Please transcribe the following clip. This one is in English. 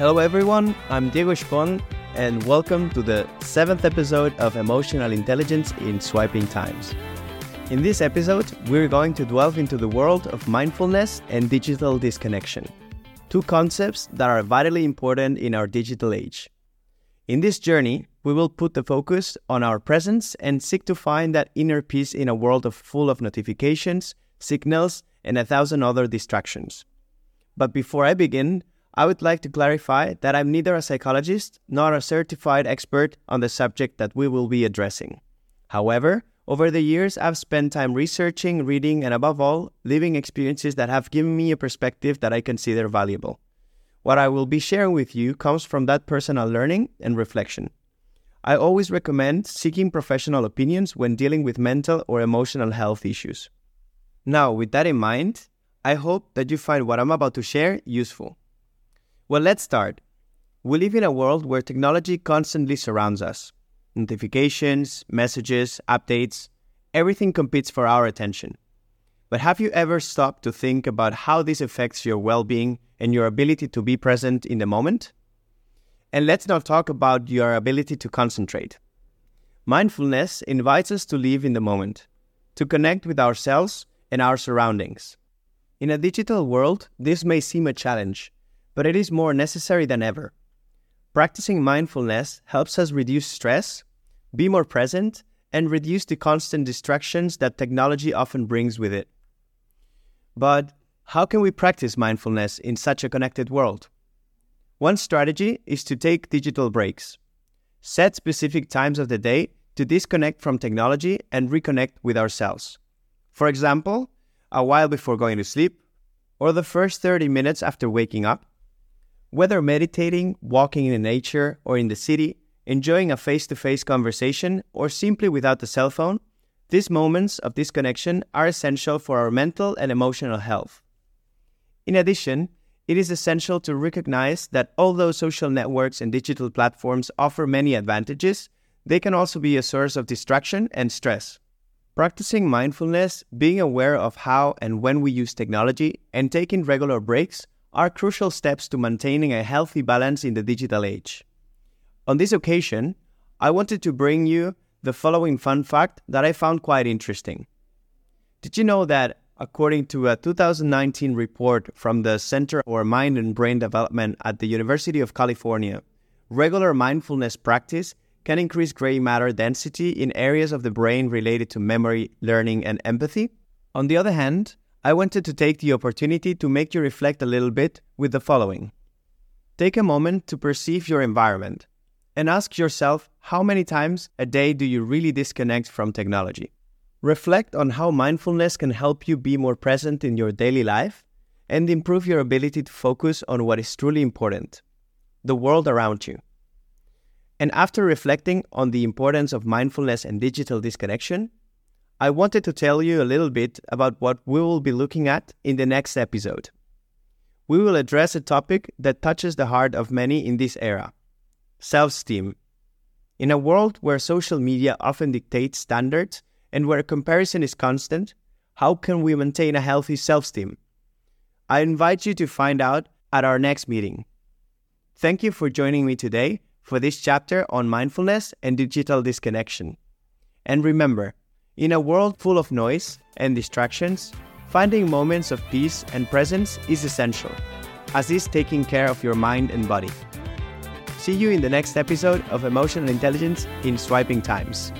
Hello, everyone. I'm Diego Spohn, and welcome to the seventh episode of Emotional Intelligence in Swiping Times. In this episode, we're going to delve into the world of mindfulness and digital disconnection, two concepts that are vitally important in our digital age. In this journey, we will put the focus on our presence and seek to find that inner peace in a world of full of notifications, signals, and a thousand other distractions. But before I begin, I would like to clarify that I'm neither a psychologist nor a certified expert on the subject that we will be addressing. However, over the years, I've spent time researching, reading, and above all, living experiences that have given me a perspective that I consider valuable. What I will be sharing with you comes from that personal learning and reflection. I always recommend seeking professional opinions when dealing with mental or emotional health issues. Now, with that in mind, I hope that you find what I'm about to share useful. Well, let's start. We live in a world where technology constantly surrounds us. Notifications, messages, updates, everything competes for our attention. But have you ever stopped to think about how this affects your well being and your ability to be present in the moment? And let's not talk about your ability to concentrate. Mindfulness invites us to live in the moment, to connect with ourselves and our surroundings. In a digital world, this may seem a challenge but it is more necessary than ever. Practicing mindfulness helps us reduce stress, be more present, and reduce the constant distractions that technology often brings with it. But how can we practice mindfulness in such a connected world? One strategy is to take digital breaks. Set specific times of the day to disconnect from technology and reconnect with ourselves. For example, a while before going to sleep, or the first 30 minutes after waking up, whether meditating, walking in nature, or in the city, enjoying a face to face conversation, or simply without the cell phone, these moments of disconnection are essential for our mental and emotional health. In addition, it is essential to recognize that although social networks and digital platforms offer many advantages, they can also be a source of distraction and stress. Practicing mindfulness, being aware of how and when we use technology, and taking regular breaks are crucial steps to maintaining a healthy balance in the digital age. On this occasion, I wanted to bring you the following fun fact that I found quite interesting. Did you know that, according to a 2019 report from the Center for Mind and Brain Development at the University of California, regular mindfulness practice can increase gray matter density in areas of the brain related to memory, learning, and empathy? On the other hand, I wanted to take the opportunity to make you reflect a little bit with the following. Take a moment to perceive your environment and ask yourself how many times a day do you really disconnect from technology? Reflect on how mindfulness can help you be more present in your daily life and improve your ability to focus on what is truly important the world around you. And after reflecting on the importance of mindfulness and digital disconnection, I wanted to tell you a little bit about what we will be looking at in the next episode. We will address a topic that touches the heart of many in this era self esteem. In a world where social media often dictates standards and where comparison is constant, how can we maintain a healthy self esteem? I invite you to find out at our next meeting. Thank you for joining me today for this chapter on mindfulness and digital disconnection. And remember, in a world full of noise and distractions, finding moments of peace and presence is essential, as is taking care of your mind and body. See you in the next episode of Emotional Intelligence in Swiping Times.